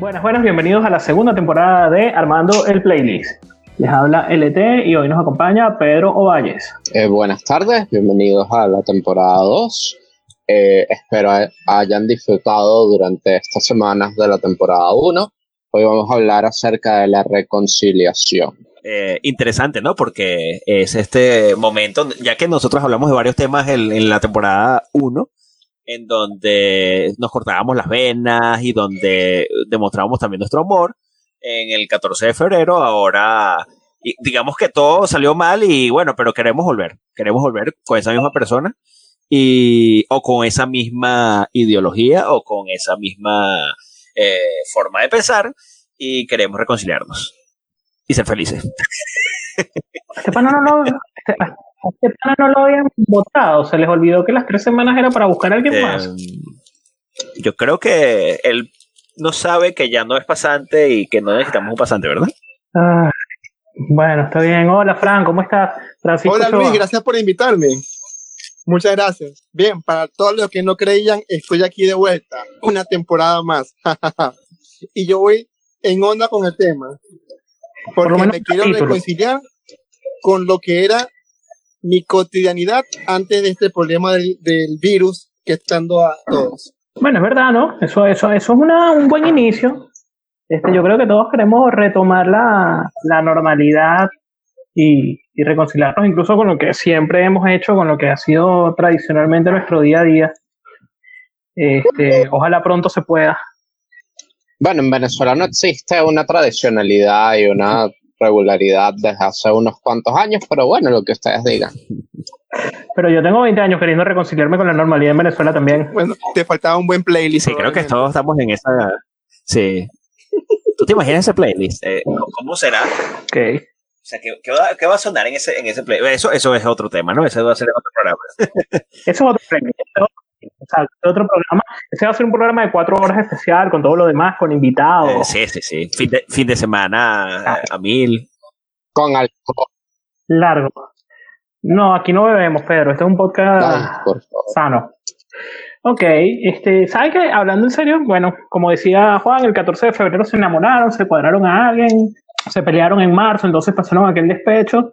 Buenas, buenas, bienvenidos a la segunda temporada de Armando el Playlist. Les habla LT y hoy nos acompaña Pedro Ovalles. Eh, buenas tardes, bienvenidos a la temporada 2. Eh, espero hayan disfrutado durante estas semanas de la temporada 1. Hoy vamos a hablar acerca de la reconciliación. Eh, interesante, ¿no? Porque es este momento, ya que nosotros hablamos de varios temas en, en la temporada 1, en donde nos cortábamos las venas y donde demostrábamos también nuestro amor. En el 14 de febrero, ahora digamos que todo salió mal y bueno, pero queremos volver, queremos volver con esa misma persona y o con esa misma ideología o con esa misma eh, forma de pensar y queremos reconciliarnos y ser felices. No este, este no lo habían votado, se les olvidó que las tres semanas era para buscar a alguien más. Em, yo creo que él no sabe que ya no es pasante y que no necesitamos un pasante, ¿verdad? Ah, bueno, está bien. Hola, Fran, ¿cómo estás? Hola, Luis, gracias por invitarme. Muchas gracias. Bien, para todos los que no creían, estoy aquí de vuelta. Una temporada más. y yo voy en onda con el tema. Porque me quiero reconciliar con lo que era mi cotidianidad antes de este problema del, virus que está dando a todos. Bueno, es verdad, ¿no? Eso, eso, eso es una, un buen inicio. Este, yo creo que todos queremos retomar la, la normalidad y, y, reconciliarnos incluso con lo que siempre hemos hecho, con lo que ha sido tradicionalmente nuestro día a día. Este, ojalá pronto se pueda. Bueno, en Venezuela no existe una tradicionalidad y una regularidad desde hace unos cuantos años, pero bueno, lo que ustedes digan. Pero yo tengo 20 años queriendo reconciliarme con la normalidad en Venezuela también. Bueno, te faltaba un buen playlist. Sí, creo que todos estamos en esa. Sí. ¿Tú te imaginas ese playlist? Eh, ¿Cómo será? Ok. O sea, ¿qué, va, va, a sonar en ese, en ese playlist? Eso, eso es otro tema, ¿no? Ese va a ser otro programa. eso es otro playlist. O sea, otro programa. Ese va a ser un programa de cuatro horas especial con todo lo demás, con invitados. Eh, sí, sí, sí. Fin de, fin de semana a mil. Con alcohol. Largo. No, aquí no bebemos, Pedro. Este es un podcast sano. Ok, este, ¿sabes qué? Hablando en serio, bueno, como decía Juan, el 14 de febrero se enamoraron, se cuadraron a alguien, se pelearon en marzo, entonces pasaron aquel despecho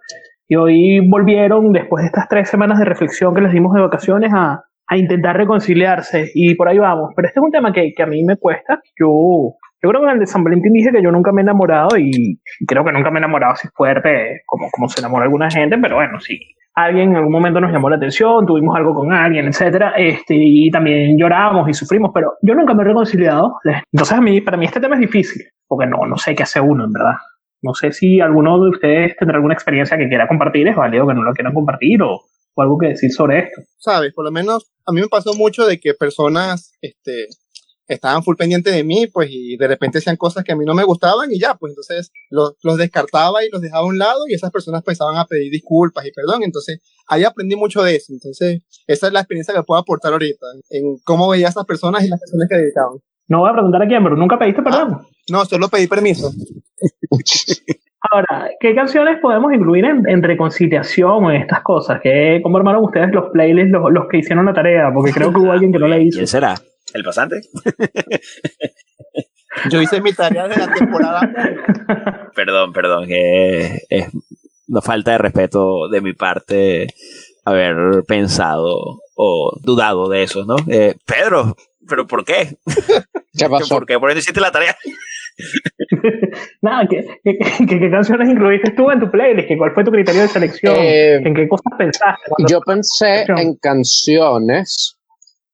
y hoy volvieron, después de estas tres semanas de reflexión que les dimos de vacaciones, a, a intentar reconciliarse y por ahí vamos. Pero este es un tema que, que a mí me cuesta. Yo, yo creo que en el de San Valentín dije que yo nunca me he enamorado y creo que nunca me he enamorado así fuerte como, como se enamora alguna gente, pero bueno, sí. Alguien en algún momento nos llamó la atención, tuvimos algo con alguien, etcétera, este, y también lloramos y sufrimos, pero yo nunca me he reconciliado. Entonces a mí, para mí este tema es difícil, porque no, no sé qué hace uno, en verdad. No sé si alguno de ustedes tendrá alguna experiencia que quiera compartir, es válido que no lo quieran compartir o, o algo que decir sobre esto. Sabes, por lo menos a mí me pasó mucho de que personas este, estaban full pendientes de mí, pues, y de repente hacían cosas que a mí no me gustaban y ya, pues entonces los, los descartaba y los dejaba a un lado y esas personas pensaban a pedir disculpas y perdón. Entonces ahí aprendí mucho de eso. Entonces esa es la experiencia que puedo aportar ahorita en cómo veía a esas personas y las personas que dedicaban. No voy a preguntar a quién, pero nunca pediste perdón. Ah, no, solo pedí permiso. Ahora, ¿qué canciones podemos incluir en, reconciliación o en estas cosas? ¿Qué, ¿Cómo armaron ustedes los playlists, los, que hicieron la tarea? Porque creo que hubo alguien que no la hizo. ¿Quién será? ¿El pasante? Yo hice mi tarea de la temporada. perdón, perdón, es una falta de respeto de mi parte haber pensado o dudado de eso, ¿no? Eh, Pedro, ¿pero por qué? ¿Qué pasó? ¿Por qué? ¿Por qué no hiciste la tarea? Nada, ¿qué, canciones incluiste tú en tu playlist? ¿Cuál fue tu criterio de selección? Eh, ¿En qué cosas pensaste? Yo pensé en canciones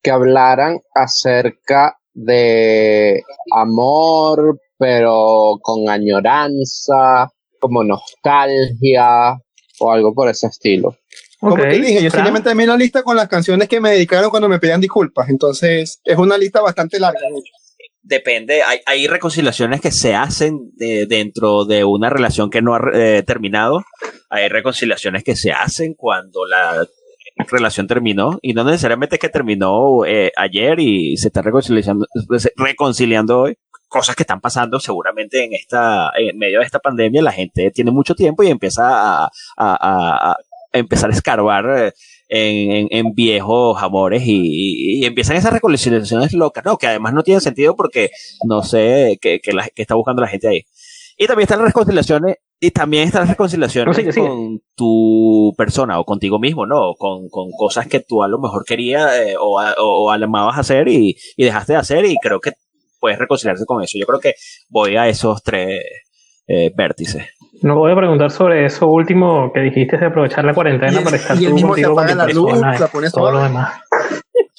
que hablaran acerca de amor, pero con añoranza, como nostalgia o algo por ese estilo. Como te dije, yo simplemente también la lista con las canciones que me dedicaron cuando me pedían disculpas. Entonces, es una lista bastante larga depende, hay, hay reconciliaciones que se hacen dentro de una relación que no ha eh, terminado, hay reconciliaciones que se hacen cuando la relación terminó y no necesariamente que terminó eh, ayer y se está reconciliando, reconciliando hoy. Cosas que están pasando seguramente en esta, en medio de esta pandemia, la gente tiene mucho tiempo y empieza a, a, a, empezar a escarbar en, en, viejos amores y, empiezan esas reconciliaciones locas, ¿no? Que además no tienen sentido porque no sé qué, qué, está buscando la gente ahí. Y también están las reconciliaciones, y también están las reconciliaciones con tu persona o contigo mismo, ¿no? Con, con cosas que tú a lo mejor querías eh, o, o, amabas hacer y, y dejaste de hacer y creo que puedes reconciliarse con eso. Yo creo que voy a esos tres eh, vértices. No voy a preguntar sobre eso último que dijiste de aprovechar la cuarentena para estar tú contigo con la luz, la pones todo lo demás.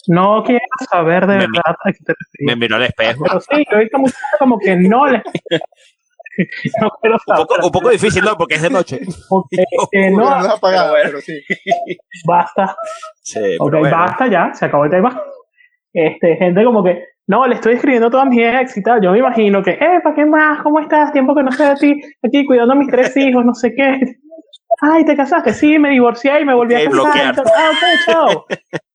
No quiero saber de verdad a qué te refieres. Me miró al espejo. Pero sí, yo he visto mucho como que no le... no quiero saber. Un poco, un poco, difícil, ¿no? Porque es de noche. Okay, eh, no, apagado, pero sí. Basta. Sí, ok, basta ya, se acabó el tema. Este, gente como que, no, le estoy escribiendo a todas mis ex y tal. Yo me imagino que, eh, ¿para qué más? ¿Cómo estás? Tiempo que no sé de ti. Aquí cuidando a mis tres hijos, no sé qué. Ay, ¿te casaste? Sí, me divorcié y me volví a casar. Ah, ok, chao.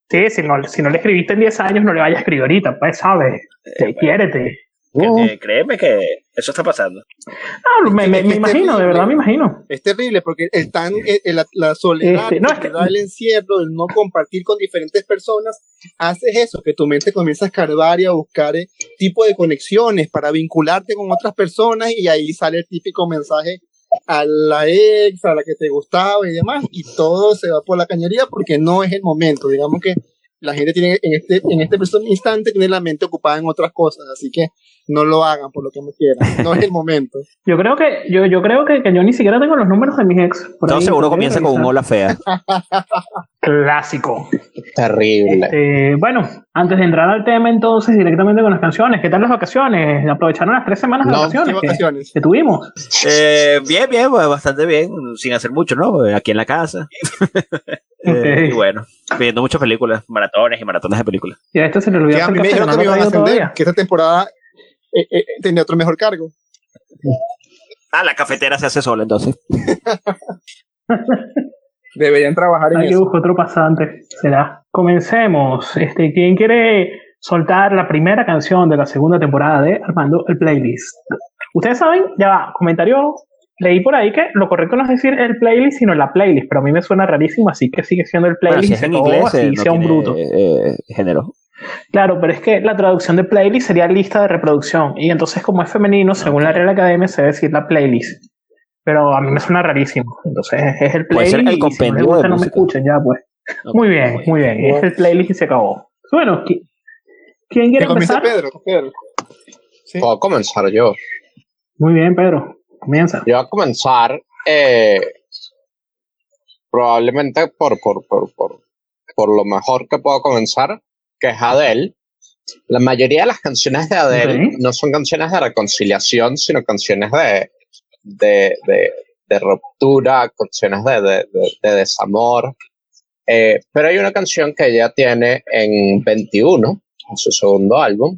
Sí, si no, si no le escribiste en 10 años, no le vayas a escribir ahorita, pues, ¿sabes? Eh, quiérete. Eh, créeme que eso está pasando. Ah, me, me, imagino, de verdad me imagino. Es terrible porque están eh, la, la, soledad, este, el encierro, el no compartir con diferentes personas, haces eso, que tu mente comienza a escarbar y a buscar eh, tipo de conexiones para vincularte con otras personas y ahí sale el típico mensaje a la ex, a la que te gustaba y demás, y todo se va por la cañería porque no es el momento. Digamos que la gente tiene en este, en este instante tiene la mente ocupada en otras cosas, así que no lo hagan por lo que me quieran. No es el momento. Yo creo que yo, yo creo que, yo ni siquiera tengo los números de mis ex. Todo seguro comienza con un hola fea. Clásico. Terrible. Este, bueno, antes de entrar al tema entonces directamente con las canciones, ¿qué tal las vacaciones? ¿Aprovecharon las tres semanas de vacaciones, vacaciones? Que, tuvimos? Eh, bien, bien, pues, bastante bien, sin hacer mucho, ¿no? Aquí en la casa. Eh, y bueno, viendo muchas películas, maratones y maratones de películas. Y a esto se le olvidó. Que a mí me dijeron que me iban a ascender, que esta temporada eh, eh, tenía otro mejor cargo. Ah, la cafetera se hace sola entonces. Deberían trabajar en Hay que buscar otro pasante, será. Comencemos. Este, ¿Quién quiere soltar la primera canción de la segunda temporada de Armando el Playlist? Ustedes saben, ya va, comentario. Leí por ahí que lo correcto no es decir el playlist, sino la playlist, pero a mí me suena rarísimo, así que sigue siendo el playlist. en inglés, así sea un bruto. Eh, género. Claro, pero es que la traducción de playlist sería lista de reproducción. Y entonces, como es femenino, según la Real Academia, se debe decir la playlist. Pero a mí me suena rarísimo. Entonces, es el playlist. el compendio si no, me escuchen ya, pues. muy bien, muy bien. Es el playlist y se acabó. Bueno, ¿quién quiere empezar? Pedro, Pedro. Puedo comenzar yo. Muy bien, Pedro. Comienza. Yo voy a comenzar eh, probablemente por, por, por, por, por lo mejor que puedo comenzar que es Adele, la mayoría de las canciones de Adele no son canciones de reconciliación, sino canciones de, de, de, ruptura, canciones de, de desamor. Eh, pero hay una canción que ella tiene en 21, en su segundo álbum,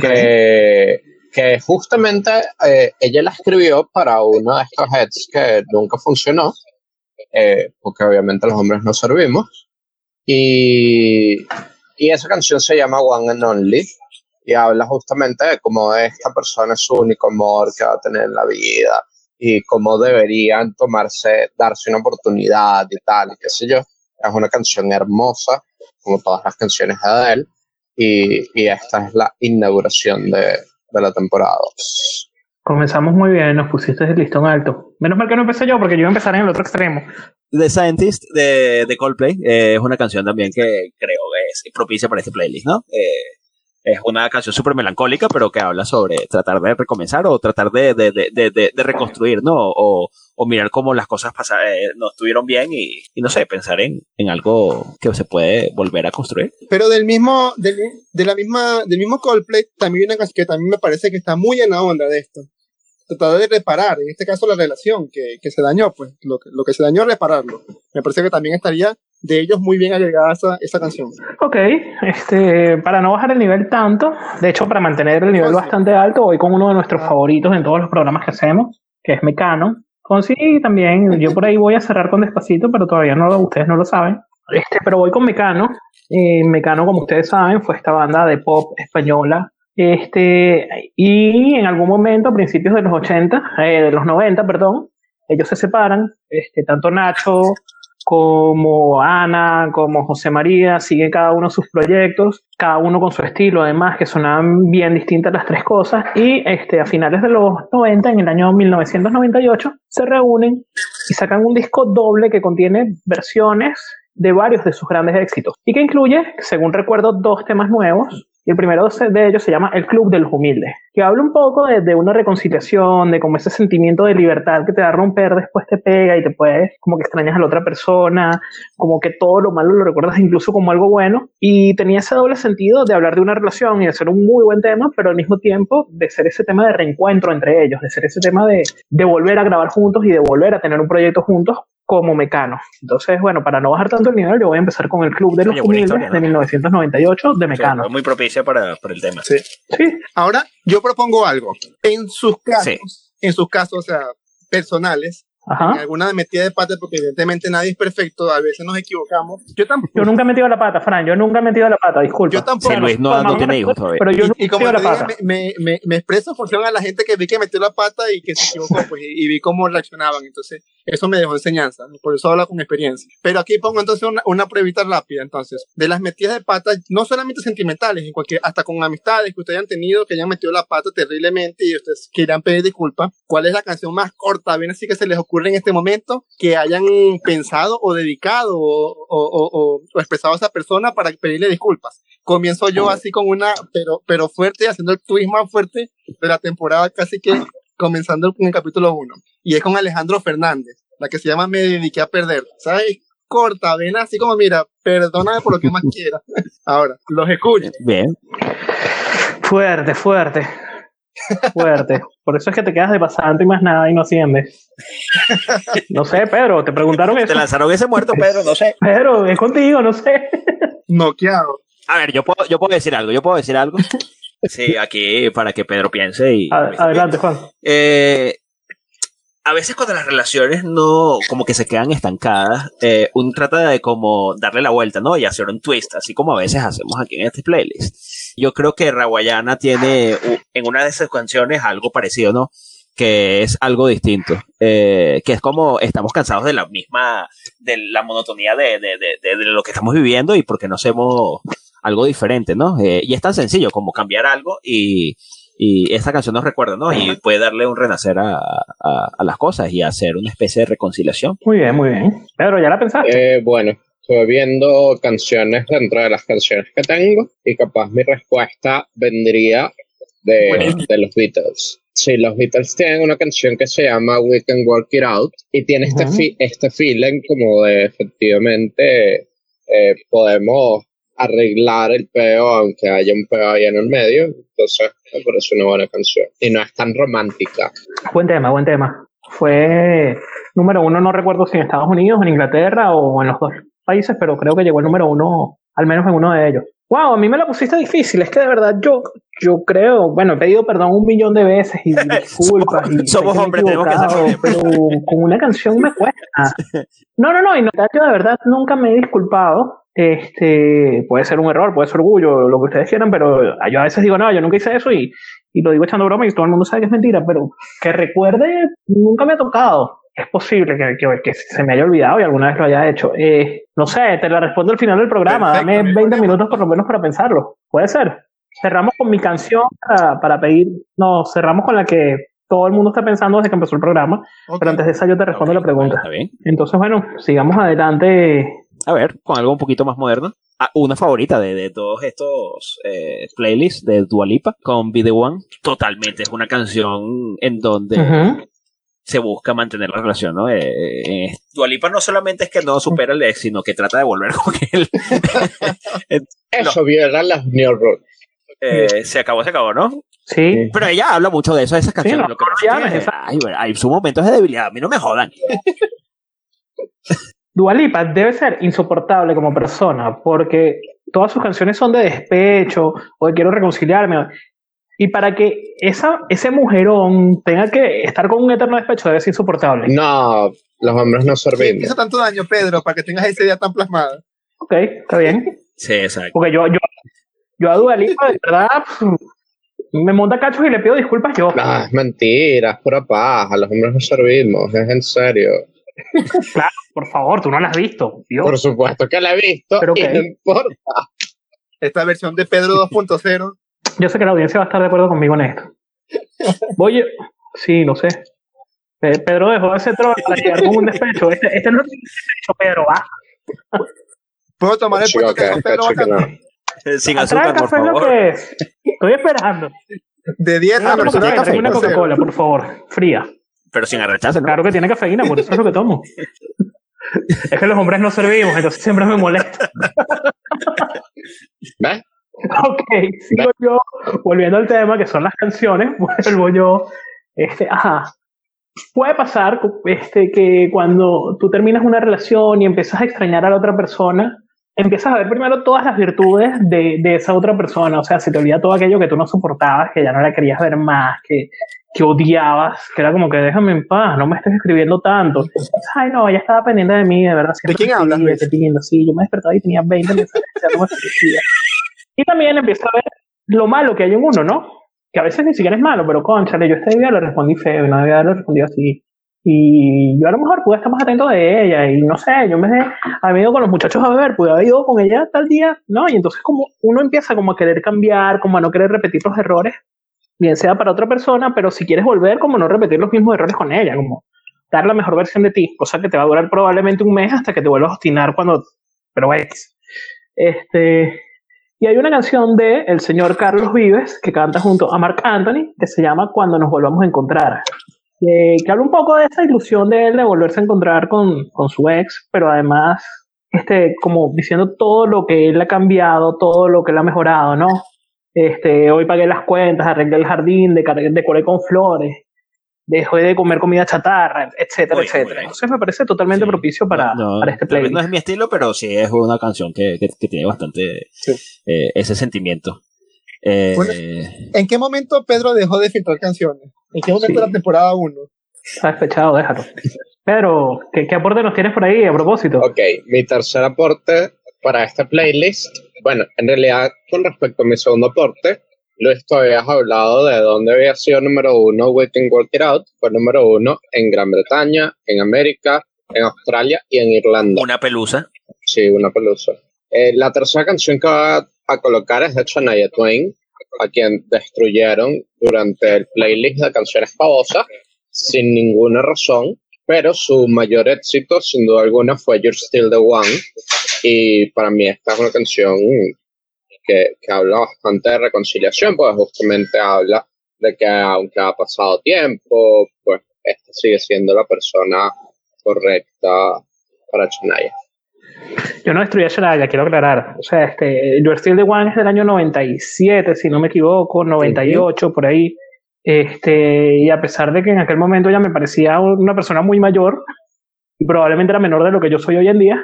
que, que justamente eh, ella la escribió para uno de estos hits que nunca funcionó, eh, porque obviamente los hombres no servimos. Y y esa canción se llama One and Only y habla justamente de cómo esta persona es su único amor que va a tener en la vida y cómo deberían tomarse, darse una oportunidad y tal, y qué sé yo. Es una canción hermosa, como todas las canciones de Adele, y, y esta es la inauguración de, de la temporada 2. Comenzamos muy bien, nos pusiste el listón alto. Menos mal que no empecé yo, porque yo iba a empezar en el otro extremo. The Scientist de, de Coldplay eh, es una canción también que creo es propicia para este playlist, ¿no? Eh, es una canción súper melancólica, pero que habla sobre tratar de recomenzar o tratar de, de, de, de reconstruir, ¿no? O, o, mirar cómo las cosas pasaron, eh, no estuvieron bien y, y, no sé, pensar en, en algo que se puede volver a construir. Pero del mismo, del, de la misma, del mismo Coldplay, también hay una canción que también me parece que está muy en la onda de esto tratar de reparar, en este caso la relación que, que se dañó, pues lo que, lo que se dañó, repararlo. Me parece que también estaría de ellos muy bien agregada esa, esa canción. Ok, este, para no bajar el nivel tanto, de hecho para mantener el nivel bastante alto, voy con uno de nuestros ah. favoritos en todos los programas que hacemos, que es Mecano. Con sí, también, yo por ahí voy a cerrar con despacito, pero todavía no lo, ustedes no lo saben. Este, pero voy con Mecano. Eh, Mecano, como ustedes saben, fue esta banda de pop española este, y en algún momento, a principios de los 80, eh, de los 90, perdón, ellos se separan, este, tanto Nacho como Ana, como José María, siguen cada uno sus proyectos, cada uno con su estilo, además, que sonaban bien distintas las tres cosas, y este, a finales de los 90, en el año 1998, se reúnen y sacan un disco doble que contiene versiones de varios de sus grandes éxitos, y que incluye, según recuerdo, dos temas nuevos, y el primero de ellos se llama El Club de los Humildes, que habla un poco de, una reconciliación, de cómo ese sentimiento de libertad que te da a romper después te pega y te puedes, como que extrañas a la otra persona, como que todo lo malo lo recuerdas incluso como algo bueno. Y tenía ese doble sentido de hablar de una relación y de ser un muy buen tema, pero al mismo tiempo de ser ese tema de reencuentro entre ellos, de ser ese tema de, de volver a grabar juntos y de volver a tener un proyecto juntos como Mecano. Entonces, bueno, para no bajar tanto el nivel, yo voy a empezar con el Club de los Humildes de 1998 de Mecano. muy propicia para, para, el tema. Sí. sí. Ahora, yo propongo algo. En sus casos, en sus casos, o sea, personales, Ajá. en alguna metida de pata, porque evidentemente nadie es perfecto, a veces nos equivocamos. Yo tampoco. Yo nunca he metido la pata, Fran, yo nunca he metido la pata, disculpa. Yo tampoco. Luis no, no, tiene hijos todavía. Pero yo y, como la pata. me, me, me, expreso en función a la gente que vi que metió la pata y que se equivocó, pues, y, vi cómo reaccionaban. Entonces, eso me dejó enseñanza, por eso hablo con experiencia. Pero aquí pongo entonces una, una pruebita rápida, entonces, de las metidas de pata, no solamente sentimentales, en cualquier, hasta con amistades que ustedes hayan tenido, que hayan metido la pata terriblemente y ustedes quieran pedir disculpas, ¿cuál es la canción más corta, bien así que se les ocurre en este momento, que hayan pensado o dedicado o, o, o, expresado a esa persona para pedirle disculpas? Comienzo yo así con una, pero, pero fuerte, haciendo el twist más fuerte de la temporada, casi que comenzando con el capítulo 1. Y es con Alejandro Fernández, la que se llama Me dediqué a perder. ¿Sabes? Corta, ven así como, mira, perdóname por lo que más quiera. Ahora, los escucho. Bien. Fuerte, fuerte. Fuerte. Por eso es que te quedas de pasante y más nada y no asciendes. No sé, Pedro, te preguntaron eso. Te lanzaron ese muerto, Pedro, no sé. Pedro, es contigo, no sé. Noqueado. A ver, yo puedo, yo puedo decir algo, yo puedo decir algo. Sí, aquí para que Pedro piense y... Adelante, Juan. Eh, a veces cuando las relaciones no, como que se quedan estancadas, eh, uno trata de como darle la vuelta, ¿no? Y hacer un twist, así como a veces hacemos aquí en este playlist. Yo creo que Rawayana tiene en una de esas canciones algo parecido, ¿no? Que es algo distinto. Eh, que es como estamos cansados de la misma, de la monotonía de, de, de, de lo que estamos viviendo y porque no hacemos algo diferente, ¿no? Eh, y es tan sencillo como cambiar algo y, y esta canción nos recuerda, ¿no? Y puede darle un renacer a, a, las cosas y hacer una especie de reconciliación. Muy bien, muy bien. Pedro, ¿ya la pensaste? Eh, bueno, estoy viendo canciones dentro de las canciones que tengo y capaz mi respuesta vendría de, de los Beatles. Sí, los Beatles tienen una canción que se llama We Can Work It Out y tiene este, este feeling como de efectivamente eh, podemos arreglar el peo aunque haya un peo ahí en el medio. Entonces, me parece una buena canción. Y no es tan romántica. Buen tema, buen tema. Fue número uno, no recuerdo si en Estados Unidos, en Inglaterra o en los dos países, pero creo que llegó el número uno, al menos en uno de ellos. Wow, a mí me la pusiste difícil. Es que de verdad yo, yo creo, bueno, he pedido perdón un millón de veces y disculpas. y somos hombres, tenemos que hacerlo. Pero con una canción me cuesta. No, no, no, y no, yo de verdad nunca me he disculpado. Este, puede ser un error, puede ser orgullo, lo que ustedes quieran, pero yo a veces digo, no, yo nunca hice eso y, y lo digo echando broma y todo el mundo sabe que es mentira, pero que recuerde, nunca me ha tocado. Es posible que, que, que se me haya olvidado y alguna vez lo haya hecho. Eh, no sé, te la respondo al final del programa. Dame 20 minutos por lo menos para pensarlo. Puede ser. Cerramos con mi canción para, para pedir. No, cerramos con la que todo el mundo está pensando desde que empezó el programa. Pero antes de esa yo te respondo la pregunta. Está bien. Entonces, bueno, sigamos adelante a ver, con algo un poquito más moderno. Ah, una favorita de, de todos estos eh, playlists de Dualipa con Be The One. Totalmente, es una canción en donde se busca mantener la relación, ¿no? Eh, eh, Dualipa no solamente es que no supera el ex, sino que trata de volver con él. Eso no. viola las New. Eh, se acabó, se acabó, ¿no? Sí. Pero ella habla mucho de eso, de esas canciones. Sí, no, lo que es ay, hay sus momentos de debilidad, a mí no me jodan. Dualipa debe ser insoportable como persona porque todas sus canciones son de despecho o de quiero reconciliarme. Y para que esa, ese mujerón tenga que estar con un eterno despecho debe ser insoportable. No, los hombres no servimos. hizo tanto daño, Pedro, para que tengas esa idea tan plasmada. Ok, está bien. Sí, exacto. Porque yo, yo, yo a Dualipa, de verdad, me monta cachos y le pido disculpas yo. No, es mentira, es pura paja. Los hombres no servimos, es en serio. Claro, por favor, tú no la has visto. Por supuesto que la he visto, pero no importa. Esta versión de Pedro 2.0. Yo sé que la audiencia va a estar de acuerdo conmigo en esto. Voy, sí, no sé. Pedro dejó ese troll para llegar con un despecho. Este, este no es un despecho, Pedro, va. ¿Puedo tomar el puesto que Pedro Sin azúcar, por favor. Lo que es. Estoy esperando. De dieta, no, café. Una Coca-Cola, por favor, fría. Pero sin arrecharse. Claro que tiene cafeína, por eso es lo que tomo. es que los hombres no servimos, entonces siempre me molesta. ¿Ves? Ok, sigo yo, volviendo al tema, que son las canciones, vuelvo yo, este, ajá, puede pasar este, que cuando tú terminas una relación y empiezas a extrañar a la otra persona, empiezas a ver primero todas las virtudes de, de, esa otra persona. O sea, se te olvida todo aquello que tú no soportabas, que ya no la querías ver más, que, que odiabas, que era como que déjame en paz, no me estés escribiendo tanto. Ay, no, ella estaba pendiente de mí, de verdad. ¿De quién hablas? Sí, yo me despertaba y tenía 20 mensajes, no me Y también empieza a ver lo malo que hay en uno, ¿no? Que a veces ni siquiera es malo, pero conchale, yo este día le respondí feo, no debía haberlo respondido así. Y yo a lo mejor pude estar más atento de ella y no sé, yo me había ido con los muchachos a beber, pude haber ido con ella tal día, ¿no? Y entonces como uno empieza como a querer cambiar, como a no querer repetir los errores, bien sea para otra persona, pero si quieres volver, como no repetir los mismos errores con ella, como dar la mejor versión de ti, cosa que te va a durar probablemente un mes hasta que te vuelvas a obstinar cuando, pero X. Este, y hay una canción de el señor Carlos Vives que canta junto a Mark Anthony que se llama Cuando nos volvamos a encontrar que, habla un poco de esa ilusión de él de volverse a encontrar con, con su ex, pero además, este, como diciendo todo lo que él ha cambiado, todo lo que él ha mejorado, ¿no? Este, hoy pagué las cuentas, arreglé el jardín, decoré con flores, dejé de comer comida chatarra, etcétera, etcétera. Entonces me parece totalmente propicio para, para este playlist. No es mi estilo, pero sí es una canción que, que, tiene bastante eh, ese sentimiento. Eh, ¿En qué momento Pedro dejó de filtrar canciones? ¿En qué momento de la temporada 1? Está despechado, déjalo. Pedro, ¿qué, ¿qué, aporte nos tienes por ahí a propósito? Ok, mi tercer aporte para esta playlist, bueno, en realidad con respecto a mi segundo aporte, Luis, tú habías hablado de dónde había sido número uno We Can Work It Out, fue número uno en Gran Bretaña, en América, en Australia y en Irlanda. Una pelusa. Sí, una pelusa. Eh, la tercera canción que va a colocar es de Shania Twain, a quien destruyeron durante el playlist de canciones famosas sin ninguna razón, pero su mayor éxito sin duda alguna fue You're Still the One y para mí esta es una canción que, que habla bastante de reconciliación, porque justamente habla de que aunque ha pasado tiempo, pues esta sigue siendo la persona correcta para Shania. Yo no destruí a Shania, quiero aclarar. O sea, este, You're Still the One es del año 97, si no me equivoco, 98, por ahí. Este, y a pesar de que en aquel momento ella me parecía una persona muy mayor, y probablemente era menor de lo que yo soy hoy en día,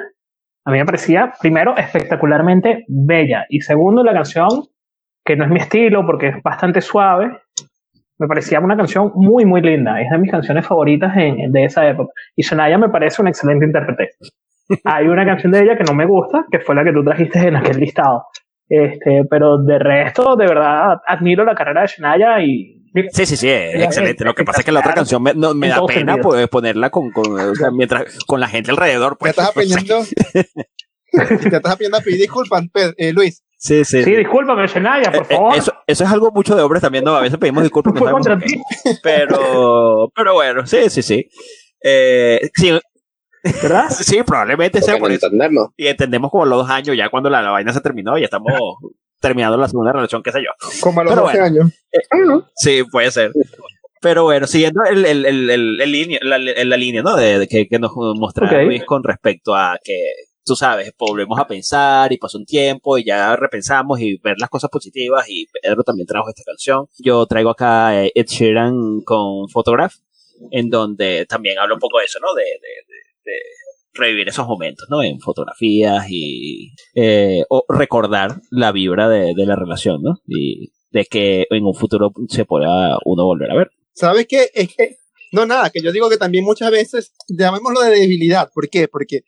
a mí me parecía, primero, espectacularmente bella. Y segundo, la canción, que no es mi estilo porque es bastante suave, me parecía una canción muy, muy linda. Es de mis canciones favoritas de esa época. Y Shania me parece un excelente intérprete. Hay una canción de ella que no me gusta, que fue la que tú trajiste en aquel listado. Este, pero de resto, de verdad, admiro la carrera de Shania y Sí, sí, sí, es excelente. Lo que pasa es que la otra canción me, no, me da pena pues, ponerla con, con, o sea, mientras, con la gente alrededor. Pues, ¿Te estás aprendiendo? ¿Te estás aprendiendo a pedir disculpas, eh, Luis? Sí, sí. Sí, discúlpame, Shania, por eh, eh, favor. Eso, eso, es algo mucho de hombres también, ¿no? A veces pedimos disculpas. No contra ti. Pero, pero bueno, sí, sí, sí. Eh, sí, ¿Verdad? Sí, probablemente sea por eso. Y entendemos como los dos años, ya cuando la, vaina se terminó, ya estamos terminando la segunda relación, qué sé yo. Como a los 12 años. Eh, sí, puede ser. Pero bueno, siguiendo el, el, el, el línea, la, la, línea ¿no? de, que, que, nos mostraba Luis con respecto a que, tú sabes, volvemos a pensar y pasó un tiempo y ya repensamos y ver las cosas positivas y Pedro también trajo esta canción. Yo traigo acá Ed Sheeran con Photograph, en donde también habla un poco de eso, ¿no? De, de, de revivir esos momentos, ¿no? En fotografías y eh, o recordar la vibra de, la relación, ¿no? Y de que en un futuro se pueda uno volver a ver. ¿Sabes qué? Es que, no, nada, que yo digo que también muchas veces, llamémoslo de debilidad. ¿Por qué? Porque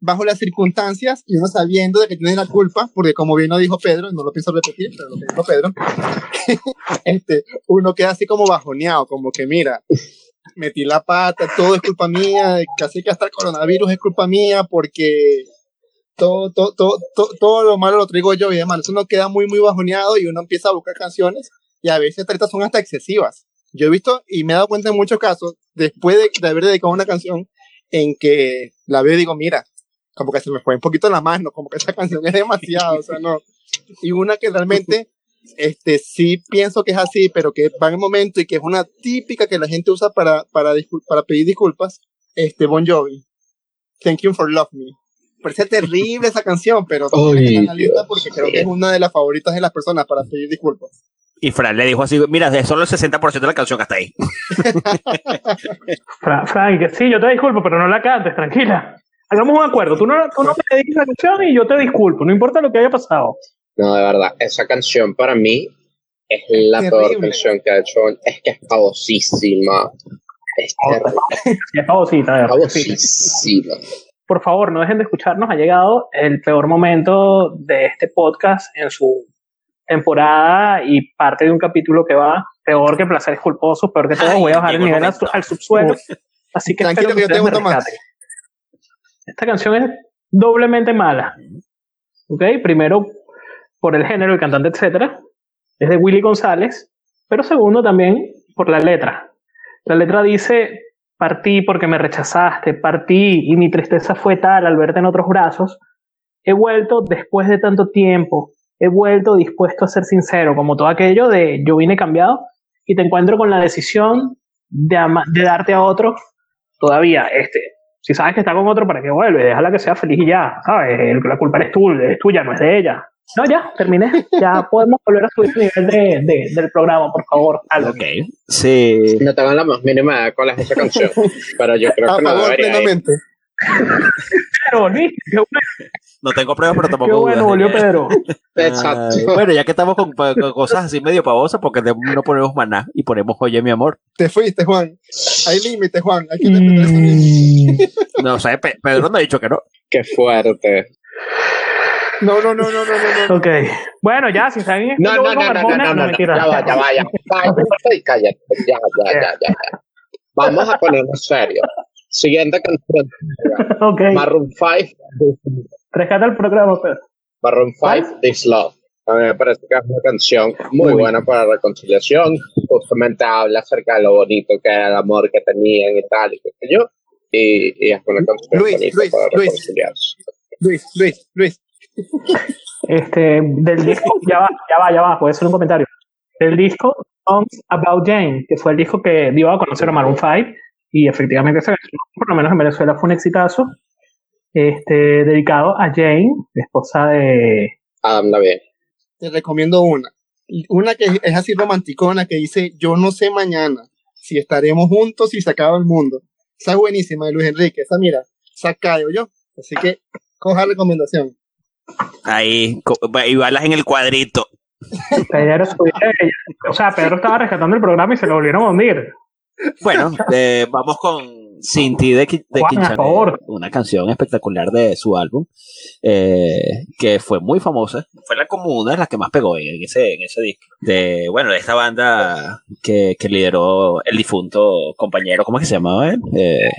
bajo las circunstancias y uno sabiendo de que tiene la culpa, porque como bien lo dijo Pedro, no lo pienso repetir, pero lo dijo Pedro, este, uno queda así como bajoneado, como que mira, metí la pata, todo es culpa mía, casi que hasta el coronavirus es culpa mía porque todo, todo, todo, todo, lo malo lo traigo yo y demás. Eso no queda muy, muy bajoneado y uno empieza a buscar canciones y a veces estas son hasta excesivas. Yo he visto y me he dado cuenta en muchos casos, después de, de haber dedicado una canción, en que la veo y digo, mira, como que se me fue un poquito la mano, como que esa canción es demasiado, o sea, no. Y una que realmente, este, sí pienso que es así, pero que va en el momento y que es una típica que la gente usa para, para, para pedir disculpas, este, Bon Jovi. Thank you for love me. Parece terrible esa canción, pero en la lista porque creo que es una de las favoritas de las personas para pedir disculpas. Y Fran le dijo así, mira, de solo el 60% de la canción hasta ahí. Frank, sí, yo te disculpo, pero no la cantes, tranquila. Hagamos un acuerdo. Tú no, tú no me dediques la canción y yo te disculpo, no importa lo que haya pasado. No, de verdad, esa canción para mí es la peor canción que ha hecho. Es que es pavosísima. Es. Es pavosita, es pavosísima. Por favor, no dejen de escucharnos. Ha llegado el peor momento de este podcast en su temporada y parte de un capítulo que va peor que placeres culposos, peor que todo. Voy a bajar el nivel al, subsuelo. Así que Tranquilo que yo te gusto más. Esta canción es doblemente mala. ¿Ok? Primero, por el género, el cantante, etcétera. Es de Willy González. Pero segundo, también por la letra. La letra dice: Partí porque me rechazaste, partí y mi tristeza fue tal al verte en otros brazos. He vuelto después de tanto tiempo, he vuelto dispuesto a ser sincero, como todo aquello de yo vine cambiado y te encuentro con la decisión de, darte a otro todavía. Este, si sabes que está con otro, ¿para qué vuelve? Déjala que sea feliz y ya, ¿sabes? La culpa es tuya, no es de ella. No, ya, terminé. Ya podemos volver a subir el nivel de, del programa, por favor. Algo. Ok, sí. No tengo la más mínima de cuál es esa canción, pero yo creo que no debería plenamente. Pero, Luis, no tengo pruebas, pero tampoco. Qué bueno, volvió Pedro. Exacto. bueno, ya que estamos con, cosas así medio pavosas, porque no ponemos maná y ponemos Oye, mi amor. Te fuiste, Juan. Hay límite, Juan. Aquí te mm. No sé, Pedro me ha dicho que no. Qué fuerte. No, no, no, no, no, no. Ok. Bueno, ya, si saben. No, no, no, no, no, no, no, Ya va, ya va, ya. Cállate, ya, ya, ya, ya. Vamos a ponernos serio. Siguiente canción. Okay. Maroon 5. Rescata el programa, Pedro. Maroon 5, This Love. A mí me parece que es una canción muy buena para la reconciliación. Justamente habla acerca de lo bonito que era el amor que tenían y tal, y qué sé yo. Y, es una canción Luis, Luis, para Luis, reconciliarse. Luis, Luis, Luis. Este, del disco, ya va, ya va, ya va, puede ser un comentario. Del disco Songs About Jane, que fue el disco que dio a conocer a Maroon 5, y efectivamente esa canción, por lo menos en Venezuela, fue un exitazo este, dedicado a Jane, esposa de Adam Levine. Te recomiendo una. Una que es así romanticona, que dice, yo no sé mañana si estaremos juntos si se acaba el mundo. Esa es buenísima de Luis Enrique. Esa, mira, saca yo. Así que, coja recomendación. Ahí, y balas en el cuadrito. Pedro, o sea, Pedro estaba rescatando el programa y se lo volvieron a hundir. Bueno, eh, vamos con sin ti de, de una canción espectacular de su álbum, eh, que fue muy famosa. Fue la comuna, la que más pegó en, ese, en ese disco. De, bueno, de esta banda que, que lideró el difunto compañero, ¿cómo es que se llamaba él? Eh,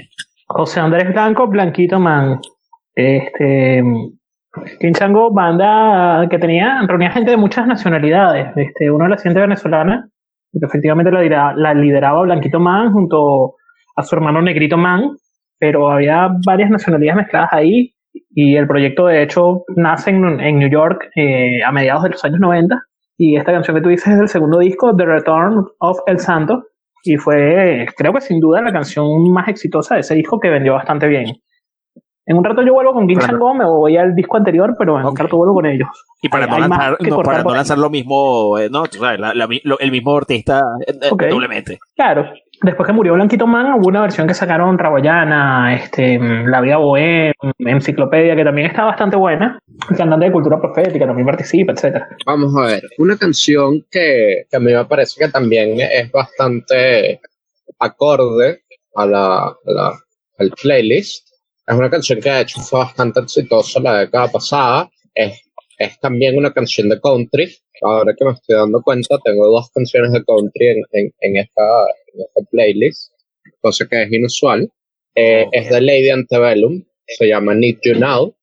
José Andrés Blanco, Blanquito Man. Este. Quinchango, banda que tenía, reunía gente de muchas nacionalidades. Este, uno de la gente venezolana, que efectivamente la, la lideraba Blanquito Man junto a su hermano Negrito Man, pero había varias nacionalidades mezcladas ahí y el proyecto de hecho nace en, New York eh, a mediados de los años 90 y esta canción que tú dices es del segundo disco, The Return of El Santo, y fue creo que sin duda la canción más exitosa de ese disco que vendió bastante bien. En un rato yo vuelvo con King Chango, me voy al disco anterior, pero en un rato vuelvo con ellos. Y para, no lanzar, para no lanzar, lo mismo, eh, no, el mismo artista eh, doblemente. Claro, Después que murió Blanquito Man, hubo una versión que sacaron Raboyana, este, La Vida Bohem, Enciclopedia, que también está bastante buena. El cantante de cultura profética también participa, etc. Vamos a ver, una canción que, que a mí me parece que también es bastante acorde a la, la, al playlist. Es una canción que de hecho fue bastante exitosa la década pasada. Es, es también una canción de country ahora que me estoy dando cuenta, tengo dos canciones de country en, en, esta, en esta playlist. cosa que es inusual. Eh, es de Lady Antebellum, se llama Need You Now.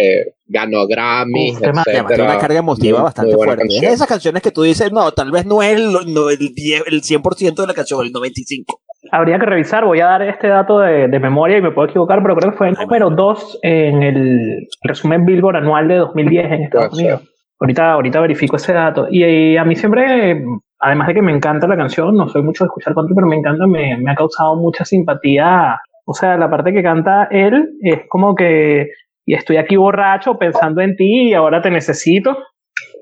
Eh, ganó Grammy, etc. una carga emotiva bastante fuerte. Es esas canciones que tú dices, no, tal vez no es el, no, el, 10, el 100% de la canción, el 95%. Habría que revisar, voy a dar este dato de, de, memoria y me puedo equivocar, pero creo que fue el número 2 en el resumen Billboard anual de 2010 en Estados Unidos. Ahorita, ahorita verifico ese dato. Y, a mí siempre, además de que me encanta la canción, no soy mucho de escuchar country, pero me encanta, me, me ha causado mucha simpatía. O sea, la parte que canta él es como que y estoy aquí borracho pensando en ti y ahora te necesito.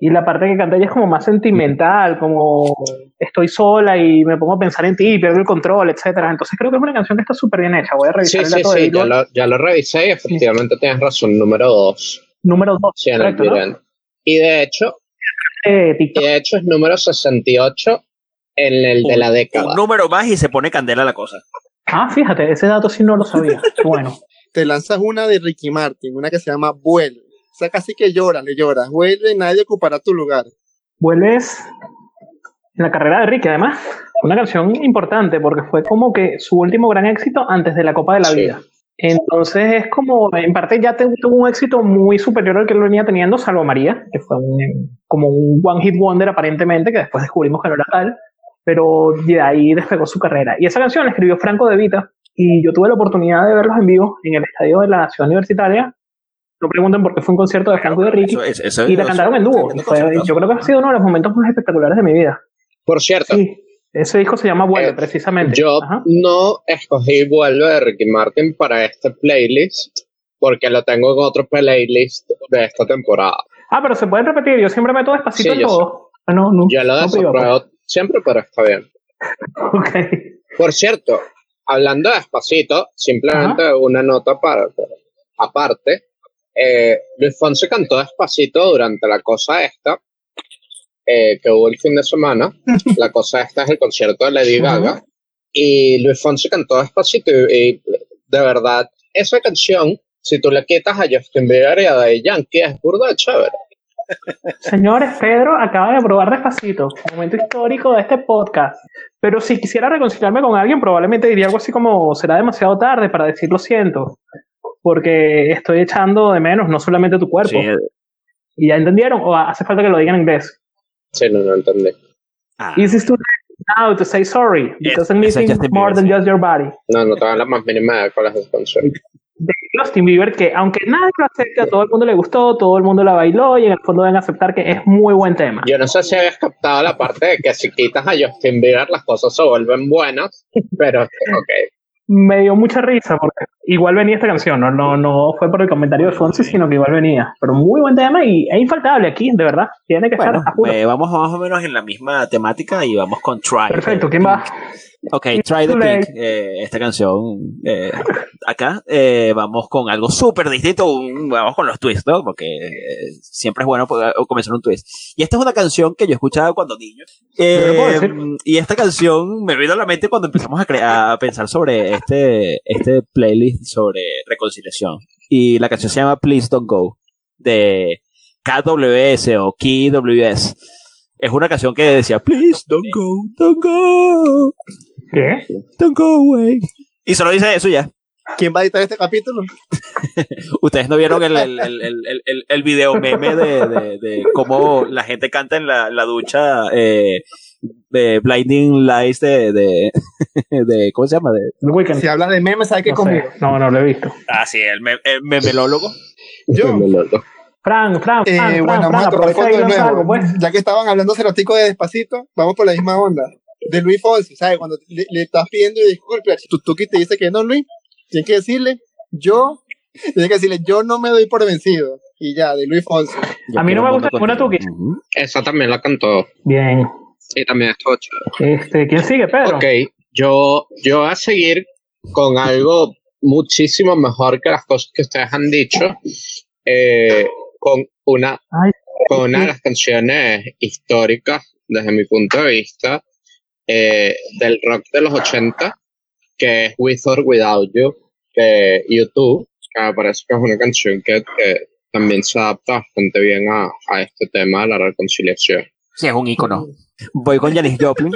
Y la parte que canta ella es como más sentimental, como estoy sola y me pongo a pensar en ti y pierdo el control, etcétera. Entonces creo que es una canción que está súper bien hecha. Voy a revisar sí, el dato sí, sí, ya lo, ya lo, revisé y efectivamente tienes razón, número dos. Número dos, sí, correcto, ¿no? Y de hecho, eh, y de hecho es número 68 en el de la década. Un número más y se pone candela la cosa. Ah, fíjate, ese dato sí no lo sabía. bueno te lanzas una de Ricky Martin, una que se llama Vuelve. O sea, casi que lloras, le lloras. Vuelve, nadie ocupará tu lugar. Vuelves en la carrera de Ricky, además. Una canción importante porque fue como que su último gran éxito antes de la Copa de la Vida. Entonces es como, en parte ya tuvo un éxito muy superior al que lo venía teniendo Salvo María, que fue como un One Hit Wonder aparentemente, que después descubrimos que no era tal, pero de ahí despegó su carrera. Y esa canción la escribió Franco De Vita, y yo tuve la oportunidad de verlos en vivo en el estadio de la ciudad universitaria. No pregunten por qué fue un concierto de Franco de Ricky. y la cantaron en dúo. yo creo que ha sido uno de los momentos más espectaculares de mi vida. Por cierto. Sí, ese disco se llama Vuelve, eh, precisamente. Yo no escogí Vuelve de Ricky Martin para este playlist porque lo tengo en otro playlist de esta temporada. Ah, pero se pueden repetir. Yo siempre meto despacito en todo. Ah, no, no, yo lo he siempre, pero está bien. ok. Por cierto, hablando despacito, simplemente una nota para, aparte. Eh, Luis Fonsi cantó despacito durante la cosa esta, eh, que hubo el fin de semana. la cosa esta es el concierto de Lady Gaga. Y Luis Fonsi cantó despacito y, de verdad, esa canción, si tú le quitas a Justin Bieber y a Daddy Yankee, es burda chévere. Señores, Pedro acaba de probar despacito, momento histórico de este podcast. Pero si quisiera reconciliarme con alguien, probablemente diría algo así como, será demasiado tarde para decir lo siento, porque estoy echando de menos no solamente tu cuerpo. Eh. ¿Y ya entendieron? ¿O hace falta que lo digan en inglés? Sí, no, no entendí. Ah. Is this too now to say sorry? It doesn't mean more than just your body. No, no te dan la más mínima de cuál es de Justin Bieber, que aunque nadie lo acepte, a todo el mundo le gustó, todo el mundo la bailó y en el fondo deben aceptar que es muy buen tema. Yo no sé si habías captado la parte de que si quitas a Justin Bieber las cosas se vuelven buenas, pero ok me dio mucha risa porque igual venía esta canción, no, no, no fue por el comentario de Fonsi, sino que igual venía. Pero muy buen tema y es infaltable aquí, de verdad. Tiene que estar eh, vamos más o menos en la misma temática y vamos con Try. Perfecto, ¿quién va? Ok, Try the Pink, eh, esta canción. Eh, acá vamos con algo súper distinto, vamos con los twists, ¿no? Porque siempre es bueno comenzar un twist. Y esta es una canción que yo escuchaba cuando niño. y esta canción me vino a la mente cuando empezamos a, a pensar sobre este, este playlist sobre reconciliación. Y la canción se llama Please Don't Go, de KWS o KWS. Es una canción que decía, Please don't go, don't go. ¿Qué? Don't go away. Y solo dice eso ya. ¿Quién va a editar este capítulo? Ustedes no vieron el, el, el, el video meme de, de, de, cómo la gente canta en la, la ducha eh, de Blinding Lights de, de, de, ¿cómo se llama? De Si habla de memes, hay que no No, no lo he visto. Ah, sí, el, memelólogo. Yo. Fran, Fran, eh, Fran, bueno, vamos a tocar de nuevo. pues. Ya que estaban hablando cerotico de De Luis Fonsi, ¿sabes? Cuando le, estás pidiendo disculpas, tu Tuki te dice que no, Luis, tienes que decirle, yo, tienes que decirle, yo no me doy por vencido. Y ya, de Luis Fonsi. a mí no me gusta ninguna Tuki. Esa también la cantó. Bien. Sí, también estuvo Este, ¿Quién sigue, Pedro? Ok, yo, yo voy a seguir con algo muchísimo mejor que las cosas que ustedes han dicho, eh, con, una, con una de las canciones históricas, desde mi punto de vista, eh, del rock de los 80, que es With or Without You, de YouTube, que me parece que es una canción que, también se adapta bastante bien a, a este tema de la reconciliación. Sí, es un icono. Voy con Janis Joplin.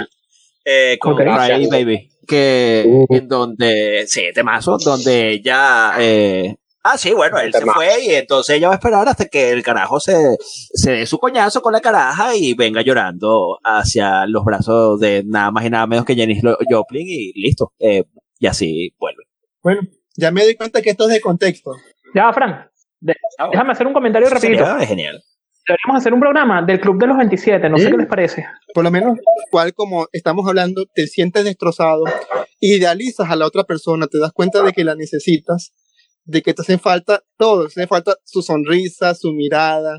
Eh, con okay. Baby. Que uh. en donde, sí, temazo, donde ella eh, Ah, sí, bueno, él se fue y entonces ella va a esperar hasta que el carajo se, se dé su coñazo con la caraja y venga llorando hacia los brazos de nada más y nada menos que Jenny Joplin y listo. Eh, y así vuelve. Bueno, ya me di cuenta que esto es de contexto. Ya, Fran, déjame hacer un comentario rapidito. Es genial. Deberíamos hacer un programa del Club de los 27, no sé qué les parece. Por lo menos, cual como estamos hablando, te sientes destrozado, idealizas a la otra persona, te das cuenta de que la necesitas de que te hacen falta todo, te hace falta su sonrisa, su mirada,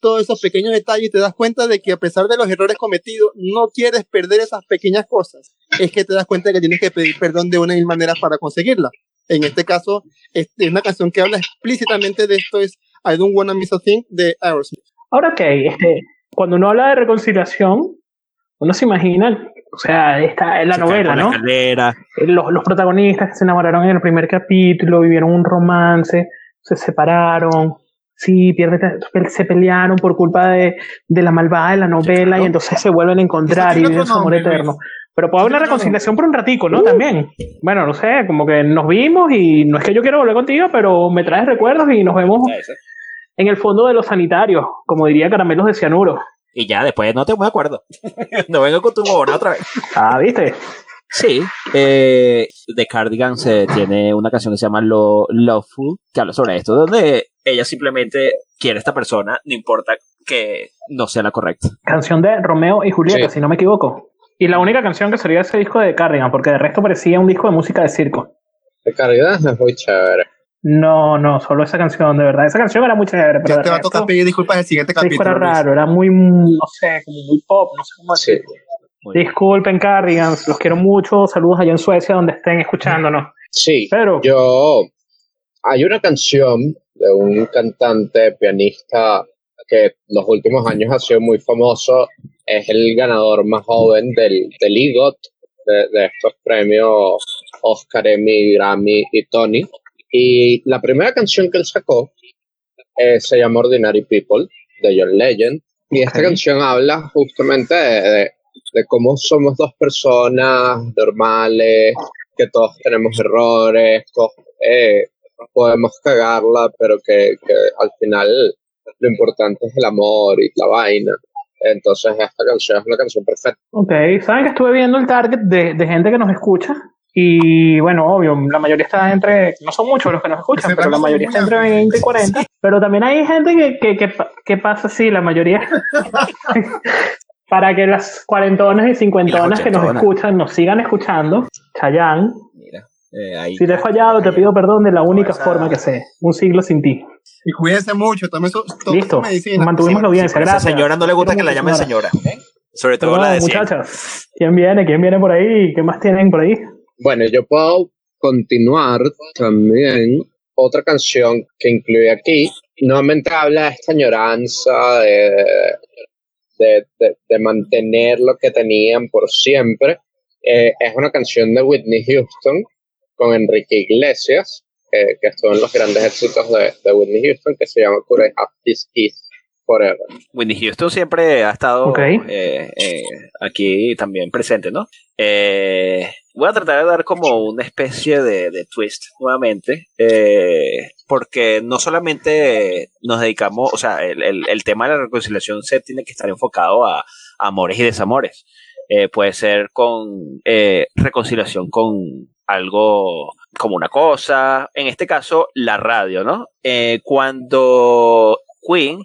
todos esos pequeños detalles y te das cuenta de que a pesar de los errores cometidos, no quieres perder esas pequeñas cosas. Es que te das cuenta de que tienes que pedir perdón de una mil maneras para conseguirla. En este caso, es una canción que habla explícitamente de esto, es I Don't Wanna Miss a Thing de Aerosmith. Ahora, ok, este, cuando uno habla de reconciliación, uno se imagina o sea, esta es la novela, ¿no? Eh, los, los, protagonistas que se enamoraron en el primer capítulo, vivieron un romance, se separaron, sí, pierden, se pelearon por culpa de, de la malvada de la novela y entonces se vuelven a encontrar y viven su amor eterno. Pero puede haber una reconciliación por un ratico, ¿no? Uh. También. Bueno, no sé, como que nos vimos y no es que yo quiero volver contigo, pero me traes recuerdos y nos vemos en el fondo de los sanitarios, como diría Caramelos de Cianuro. Y ya después no te muy de acuerdo. no vengo con tu humor otra vez. Ah, ¿viste? Sí. Eh, The Cardigans tiene una canción que se llama Lo Loveful, que habla sobre esto, donde ella simplemente quiere a esta persona, no importa que no sea la correcta. Canción de Romeo y Julieta, si no me equivoco. Y la única canción que sería ese disco de Cardigan, porque de resto parecía un disco de música de circo. The Cardigans es muy chévere. No, no, solo esa canción, de verdad. Esa canción era muy chévere. Pero ya te va a tocar pedir disculpas en el siguiente capítulo. Era raro, era muy, no sé, como muy pop, no sé cómo decirlo. Disculpen, Cardigans, los quiero mucho. Saludos allá en Suecia donde estén escuchándonos. Sí, pero yo. Hay una canción de un cantante, pianista que los últimos años ha sido muy famoso. Es el ganador más joven del, del EGOT, de, de estos premios Oscar, Emmy, Grammy y Tony y la primera canción que él sacó eh, se llama Ordinary People, de John Legend. Y esta canción habla justamente de, de, cómo somos dos personas normales, que todos tenemos errores, todos eh, podemos cagarla, pero que, que, al final lo importante es el amor y la vaina. Entonces esta canción es una canción perfecta. Ok, ¿saben que estuve viendo el target de, de gente que nos escucha? Y bueno, obvio, la mayoría está entre, no son muchos los que nos escuchan, pero la mayoría está entre 20 y 40. Pero también hay gente que, que, que, que pasa así, la mayoría. Para que las cuarentonas y cincuentonas que nos escuchan nos sigan escuchando, Chayán. Eh, si te he fallado, te pido perdón de la única forma que sé. Un siglo sin ti. Y cuídense mucho, tomen su, Listo, mantuvimos la audiencia, gracias. A esa señora no le gusta que la llamen señora. Sobre todo la de muchachas. ¿Quién viene? ¿Quién viene por ahí? ¿Qué más tienen por ahí? Bueno, yo puedo continuar también otra canción que incluye aquí. Nuevamente habla de esta añoranza de, de, mantener lo que tenían por siempre. Eh, es una canción de Whitney Houston con Enrique Iglesias, que estuvo en los grandes éxitos de, de Whitney Houston, que se llama Could I This Kiss Forever. Whitney Houston siempre ha estado eh, eh, aquí también presente, ¿no? Eh, voy a tratar de dar como una especie de, twist nuevamente, eh, porque no solamente nos dedicamos, o sea, el, tema de la reconciliación se tiene que estar enfocado a, amores y desamores. Eh, puede ser con eh, reconciliación con algo como una cosa, en este caso la radio, ¿no? cuando Queen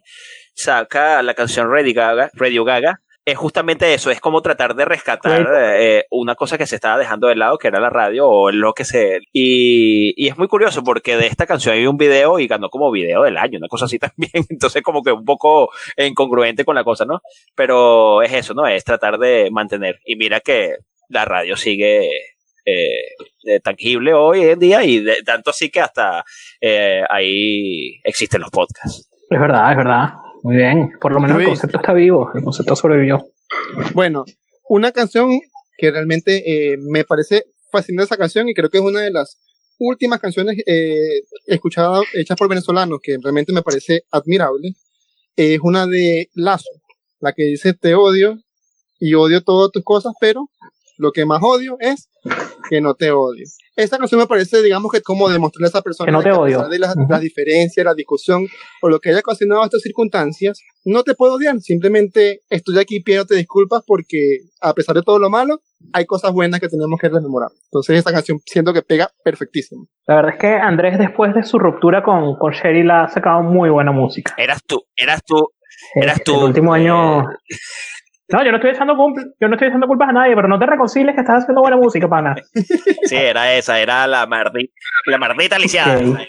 saca la canción Radio Gaga, Radio Gaga es justamente eso, es como tratar de rescatar eh, una cosa que se estaba dejando de lado, que era la radio o lo que se... Y, y, es muy curioso porque de esta canción hay un video y ganó como video del año, una cosa así también, entonces como que un poco incongruente con la cosa, ¿no? Pero es eso, ¿no? Es tratar de mantener. Y mira que la radio sigue eh, tangible hoy en día y tanto así que hasta eh, ahí existen los podcasts. Es verdad, es verdad. Muy bien, por lo menos el concepto está vivo, el concepto sobrevivió. Bueno, una canción que realmente eh, me parece fascinante esa canción y creo que es una de las últimas canciones eh, escuchadas hechas por venezolanos que realmente me parece admirable. Es una de Lazo, la que dice te odio y odio todas tus cosas, pero Lo que más odio es que no te odio. Esta canción me parece, digamos, que como demostrarle a esa persona que no te odio. de las, diferencias, la discusión o lo que haya ocasionado estas circunstancias, no te puedo odiar. Simplemente estoy aquí pidiéndote disculpas porque, a pesar de todo lo malo, hay cosas buenas que tenemos que rememorar. Entonces, esta canción siento que pega perfectísimo. La verdad es que Andrés, después de su ruptura con, con Sherry, la ha sacado muy buena música. Eras tú, eras tú, eras tú. El último año. No, yo no estoy echando yo no estoy echando culpas a nadie, pero no te reconcilies que estás haciendo buena música, pana. Sí, era esa, era la mardita, la mardita lisiada.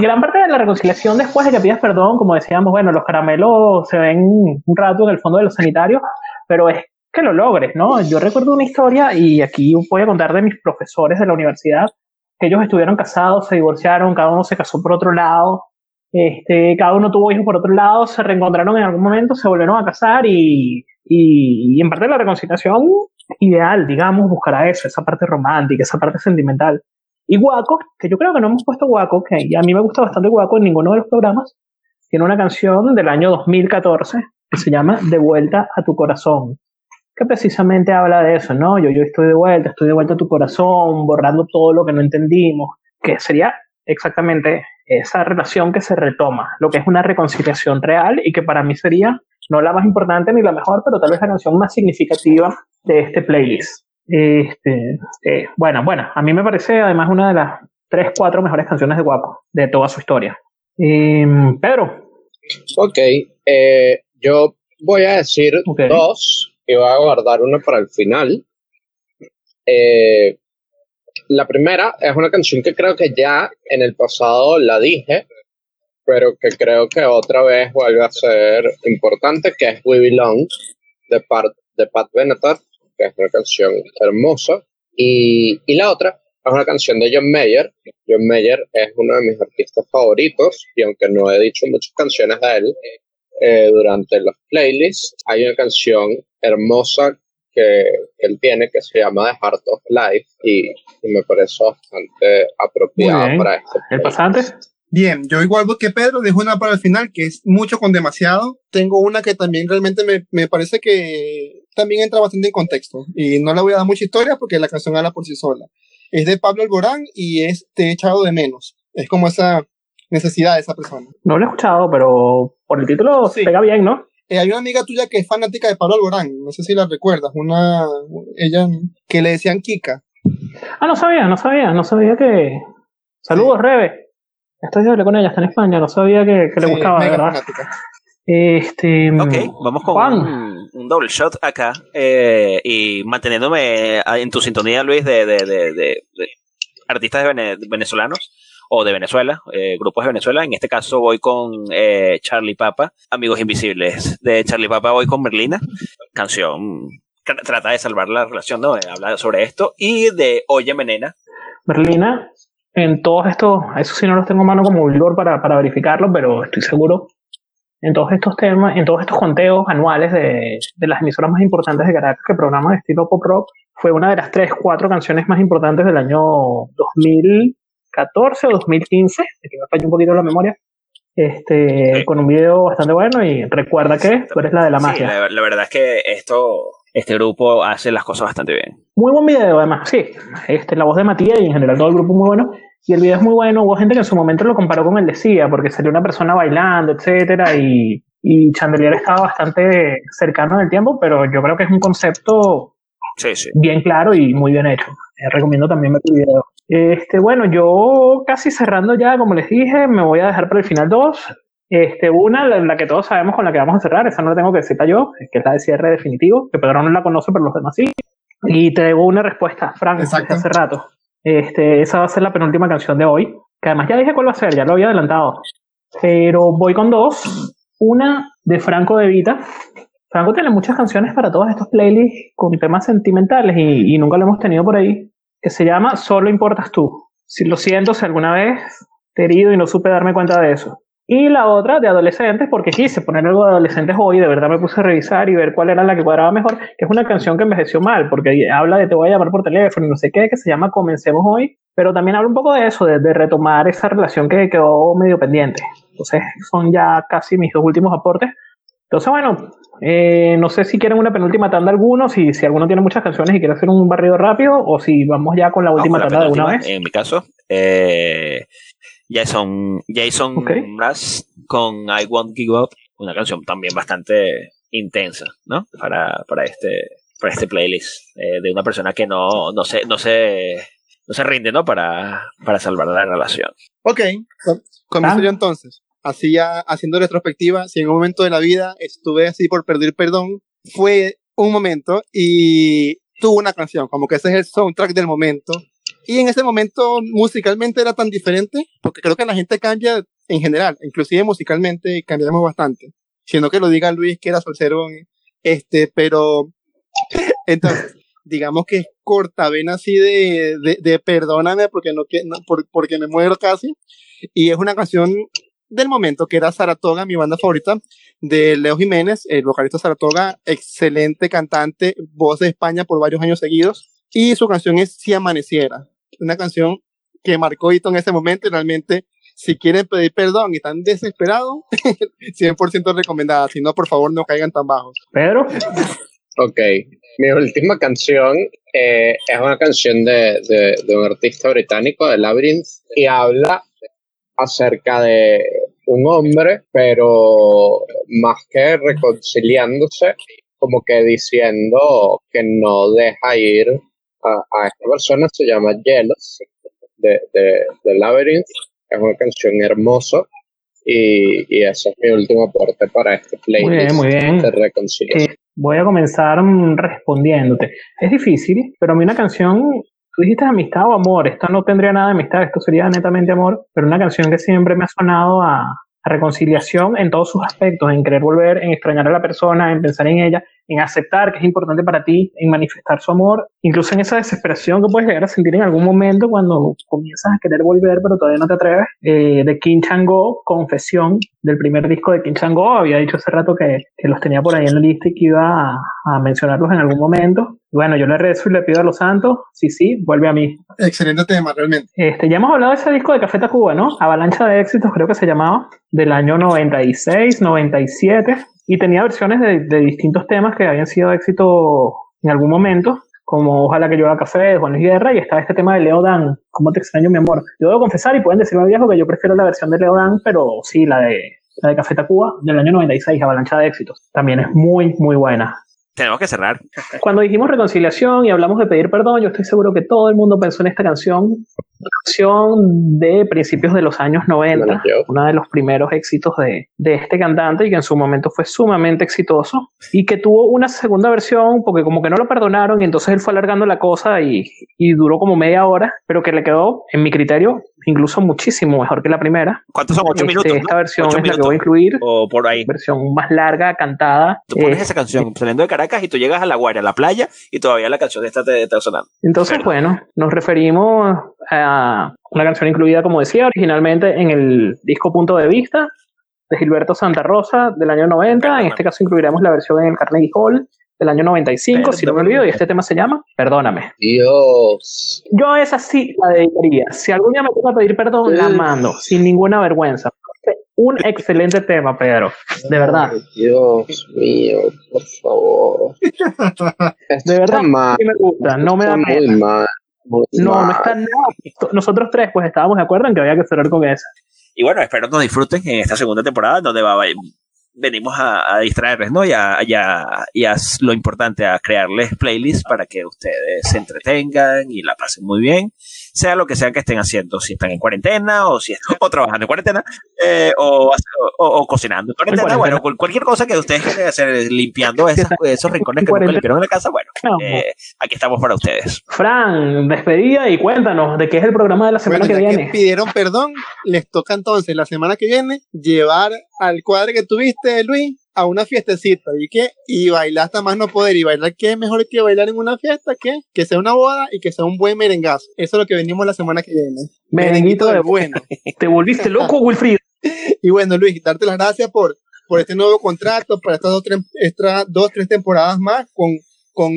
gran parte de la reconciliación después de que pidas perdón, como decíamos, bueno, los caramelos se ven un rato en el fondo de los sanitarios, pero es que lo logres, ¿no? Yo recuerdo una historia y aquí voy a contar de mis profesores de la universidad, que ellos estuvieron casados, se divorciaron, cada uno se casó por otro lado, este, cada uno tuvo hijos por otro lado, se reencontraron en algún momento, se volvieron a casar y, y, en parte la reconciliación ideal, digamos, buscará eso, esa parte romántica, esa parte sentimental. Y Guaco, que yo creo que no hemos puesto Guaco, que a mí me gusta bastante Guaco en ninguno de los programas, tiene una canción del año 2014 que se llama De vuelta a tu corazón, que precisamente habla de eso, ¿no? Yo, yo estoy de vuelta, estoy de vuelta a tu corazón, borrando todo lo que no entendimos, que sería exactamente esa relación que se retoma, lo que es una reconciliación real y que para mí sería no la más importante ni la mejor, pero tal vez la canción más significativa de este playlist. Este, eh, bueno, bueno, a mí me parece además una de las tres, cuatro mejores canciones de Guapo de toda su historia. Em, Pedro. Ok, eh, yo voy a decir dos y voy a guardar una para el final. Eh, la primera es una canción que creo que ya en el pasado la dije, pero que creo que otra vez vuelve a ser importante, que es We Belong de, de Pat Benatar, que es una canción hermosa. Y, y la otra es una canción de John Mayer. John Mayer es uno de mis artistas favoritos y aunque no he dicho muchas canciones de él eh, durante los playlists, hay una canción hermosa que, él tiene que se llama The Heart of Life y, me parece bastante apropiado para este. ¿El pasante? Bien, yo igual que Pedro, dejo una para el final que es mucho con demasiado. Tengo una que también realmente me, me parece que también entra bastante en contexto y no le voy a dar mucha historia porque la canción habla por sí sola. Es de Pablo Alborán y es Te he echado de menos. Es como esa necesidad de esa persona. No lo he escuchado, pero por el título sí. pega bien, ¿no? Eh, hay una amiga tuya que es fanática de Pablo Alborán, no sé si la recuerdas, una, ella, que le decían Kika. Ah, no sabía, no sabía, no sabía que... Saludos, Rebe. Estoy hablé con ella, está en España, no sabía que, le gustaba, ¿verdad? Fanática. Este, ok, vamos con un, un, doble shot acá eh, y manteniéndome en tu sintonía, Luis, de, de, de, de artistas venezolanos o de Venezuela, eh, grupos de Venezuela. En este caso voy con eh, Charlie Papa, Amigos Invisibles. De Charlie Papa voy con Merlina, canción trata de salvar la relación, ¿no? Habla sobre esto. Y de Oye Menena. Merlina, en todos estos, eso sí no los tengo en mano como vigor para, para verificarlo, pero estoy seguro en todos estos temas, en todos estos conteos anuales de, de las emisoras más importantes de Caracas que programan de estilo pop rock, fue una de las tres, cuatro canciones más importantes del año 2000, 2014 o 2015, aquí me falló un poquito la memoria, este, con un video bastante bueno y recuerda que tú eres la de la magia. la, verdad es que esto, este grupo hace las cosas bastante bien. Muy buen video además, sí. Este, la voz de Matías y en general todo el grupo muy bueno. Y el video es muy bueno. Hubo gente que en su momento lo comparó con el de porque salió una persona bailando, etcétera, y, y Chandelier estaba bastante cercano en el tiempo, pero yo creo que es un concepto bien claro y muy bien hecho. Eh, recomiendo también ver el video. Este, bueno, yo casi cerrando ya, como les dije, me voy a dejar para el final dos. Este, una, la, que todos sabemos con la que vamos a cerrar, esa no la tengo que decir yo, que es la de cierre definitivo, que Pedro no la conoce, pero los demás sí. Y te debo una respuesta, Frank, hace rato. Este, esa va a ser la penúltima canción de hoy, que además ya dije cuál va a ser, ya lo había adelantado. Pero voy con dos. Una de Franco de Vita. Franco tiene muchas canciones para todos estos playlists con temas sentimentales y, nunca lo hemos tenido por ahí que se llama Solo importas tú. Si lo siento, si alguna vez te he herido y no supe darme cuenta de eso. Y la otra de adolescentes, porque quise poner algo de adolescentes hoy, de verdad me puse a revisar y ver cuál era la que cuadraba mejor, que es una canción que envejeció mal, porque habla de te voy a llamar por teléfono y no sé qué, que se llama Comencemos hoy, pero también habla un poco de eso, de, de retomar esa relación que quedó medio pendiente. Entonces son ya casi mis dos últimos aportes. Entonces, bueno, Eh, no sé si quieren una penúltima tanda algunos, si, si alguno tiene muchas canciones y quiere hacer un barrido rápido, o si vamos ya con la última tanda de una vez. En mi caso, eh, Jason, Jason con I Won't Give Up, una canción también bastante intensa, ¿no? Para, para este para este playlist eh, de una persona que no, no se, no se, no se rinde, ¿no? Para, para salvar la relación. Ok, comienzo yo entonces. Ya haciendo retrospectiva, si en un momento de la vida estuve así por perder perdón, fue un momento y tuvo una canción, como que ese es el soundtrack del momento. Y en ese momento musicalmente era tan diferente, porque creo que la gente cambia en general, inclusive musicalmente cambiamos bastante. Siendo que lo diga Luis, que era solcero, este, pero entonces, digamos que es corta ven así de, de, perdóname porque, no, porque me muero casi. Y es una canción del momento que era Saratoga, mi banda favorita, de Leo Jiménez, el vocalista Saratoga, excelente cantante, voz de España por varios años seguidos. Y su canción es Si Amaneciera, una canción que marcó hito en ese momento y realmente si quieren pedir perdón y están desesperados, 100% recomendada. Si no, por favor, no caigan tan bajos. Pero. Ok, mi última canción eh, es una canción de, de, un artista británico, de Labyrinth, y habla acerca de un hombre, pero más que reconciliándose, como que diciendo que no deja ir a, esta persona, se llama Jealous, de, de, de Labyrinth, es una canción hermosa, y, y ese es mi último aporte para este playlist muy bien, muy bien. de reconciliación. Eh, voy a comenzar mm, respondiéndote. Es difícil, pero a mí una canción, tú dijiste amistad o amor, esta no tendría nada de amistad, esto sería netamente amor, pero una canción que siempre me ha sonado a, a reconciliación en todos sus aspectos, en querer volver, en extrañar a la persona, en pensar en ella, en aceptar que es importante para ti, en manifestar su amor, incluso en esa desesperación que puedes llegar a sentir en algún momento cuando comienzas a querer volver pero todavía no te atreves, eh, de King Chango, Confesión, del primer disco de King Chango, había dicho hace rato que, que los tenía por ahí en la lista y que iba a, a mencionarlos en algún momento. bueno, yo le rezo y le pido a los santos, sí, sí, vuelve a mí. Excelente tema, realmente. Este, ya hemos hablado de ese disco de Café Tacuba, ¿no? Avalancha de éxitos, creo que se llamaba, del año 96, 97 y tenía versiones de, distintos temas que habían sido éxito en algún momento, como Ojalá que llueva café de Juan Luis Guerra, y estaba este tema de Leo Dan, ¿Cómo te extraño, mi amor? Yo debo confesar, y pueden decirme viejo, que yo prefiero la versión de Leo Dan, pero sí, la de, la de Café Tacuba del año 96, Avalancha de Éxitos. También es muy, muy buena tenemos que cerrar. Cuando dijimos reconciliación y hablamos de pedir perdón, yo estoy seguro que todo el mundo pensó en esta canción, una canción de principios de los años 90, uno de los primeros éxitos de, de, este cantante y que en su momento fue sumamente exitoso y que tuvo una segunda versión porque como que no lo perdonaron y entonces él fue alargando la cosa y, y duró como media hora, pero que le quedó, en mi criterio, incluso muchísimo mejor que la primera. ¿Cuántos son? ¿Ocho este, minutos? Esta versión es la que voy a incluir. O por ahí. Versión más larga, cantada. Tú pones esa canción saliendo de Caracas y tú llegas a La Guardia, a la playa, y todavía la canción está, te, está sonando. Entonces, bueno, nos referimos a una canción incluida, como decía, originalmente en el disco Punto de Vista de Gilberto Santa Rosa del año 90. En este caso incluiremos la versión en el Carnegie Hall del año 95, si no me olvido, y este tema se llama Perdóname. Dios. Yo esa sí la dedicaría. Si algún día me toca pedir perdón, la mando, sin ninguna vergüenza. Un excelente tema, Pedro. De verdad. Dios mío, por favor. de verdad, sí me gusta. No me da pena. no, no está nada. Nosotros tres, pues estábamos de acuerdo en que había que cerrar con esa. Y bueno, espero nos disfruten en esta segunda temporada, donde va, venimos a, distraerles, ¿no? Y a, y, y lo importante, a crearles playlists para que ustedes se entretengan y la pasen muy bien, sea lo que sea que estén haciendo, si están en cuarentena o si están trabajando en cuarentena eh, o, o, cocinando en cuarentena, bueno, cualquier cosa que ustedes quieran hacer, limpiando esos, esos rincones que nunca limpiaron en la casa, bueno, eh, aquí estamos para ustedes. Fran, despedida y cuéntanos de qué es el programa de la semana que viene. pidieron perdón, les toca entonces la semana que viene llevar al cuadro que tuviste, Luis, a una fiestecita y que y bailar hasta más no poder y bailar qué mejor que bailar en una fiesta que que sea una boda y que sea un buen merengazo. Eso es lo que venimos la semana que viene. Merenguito de bueno. te volviste loco Wilfried y bueno Luis darte las gracias por por este nuevo contrato para estas dos tres, dos tres temporadas más con con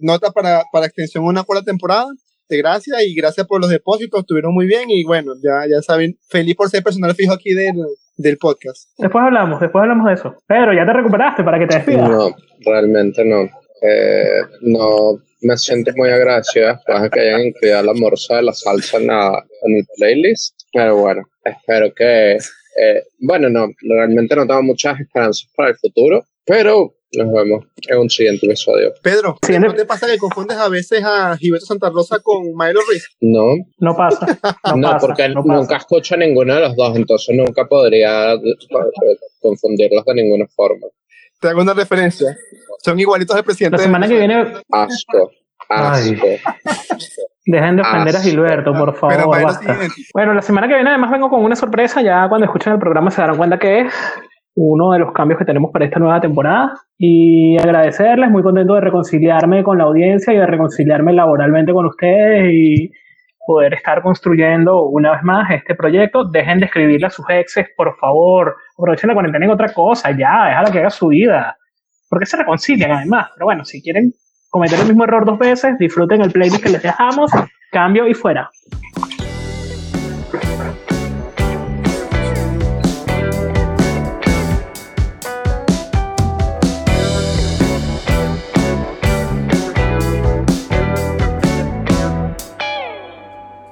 nota para para extensión una cuarta temporada. De gracias y gracias por los depósitos, estuvieron muy bien y bueno, ya, ya saben, feliz por ser personal fijo aquí del, del podcast. Después hablamos, después hablamos de eso. Pero ya te recuperaste para que te despidas. No, realmente no. Eh, no me siento muy agradecido después de que hayan incluido la morsa de la salsa en, en el playlist. Pero bueno, espero que. Eh, bueno, no, realmente no tengo muchas esperanzas para el futuro, pero nos vemos en un siguiente episodio. Pedro, ¿no te pasa que confundes a veces a Gilberto Santa Rosa con Milo Ruiz? No. No pasa. No, porque nunca escucho ninguno de los dos, entonces nunca podría confundirlos de ninguna forma. Te hago una referencia. Son igualitos al presidente. La semana que viene. Asco. Asco. Dejen de ofender a Gilberto, por favor. Bueno, la semana que viene además vengo con una sorpresa. Ya cuando escuchen el programa se darán cuenta que es uno de los cambios que tenemos para esta nueva temporada y agradecerles, muy contento de reconciliarme con la audiencia y de reconciliarme laboralmente con ustedes y poder estar construyendo una vez más este proyecto. Dejen de escribirle a sus exes, por favor. Aprovechen la cuarentena en otra cosa, ya, déjala que haga su vida. Porque se reconcilian además. Pero bueno, si quieren cometer el mismo error dos veces, disfruten el playlist que les dejamos, cambio y fuera.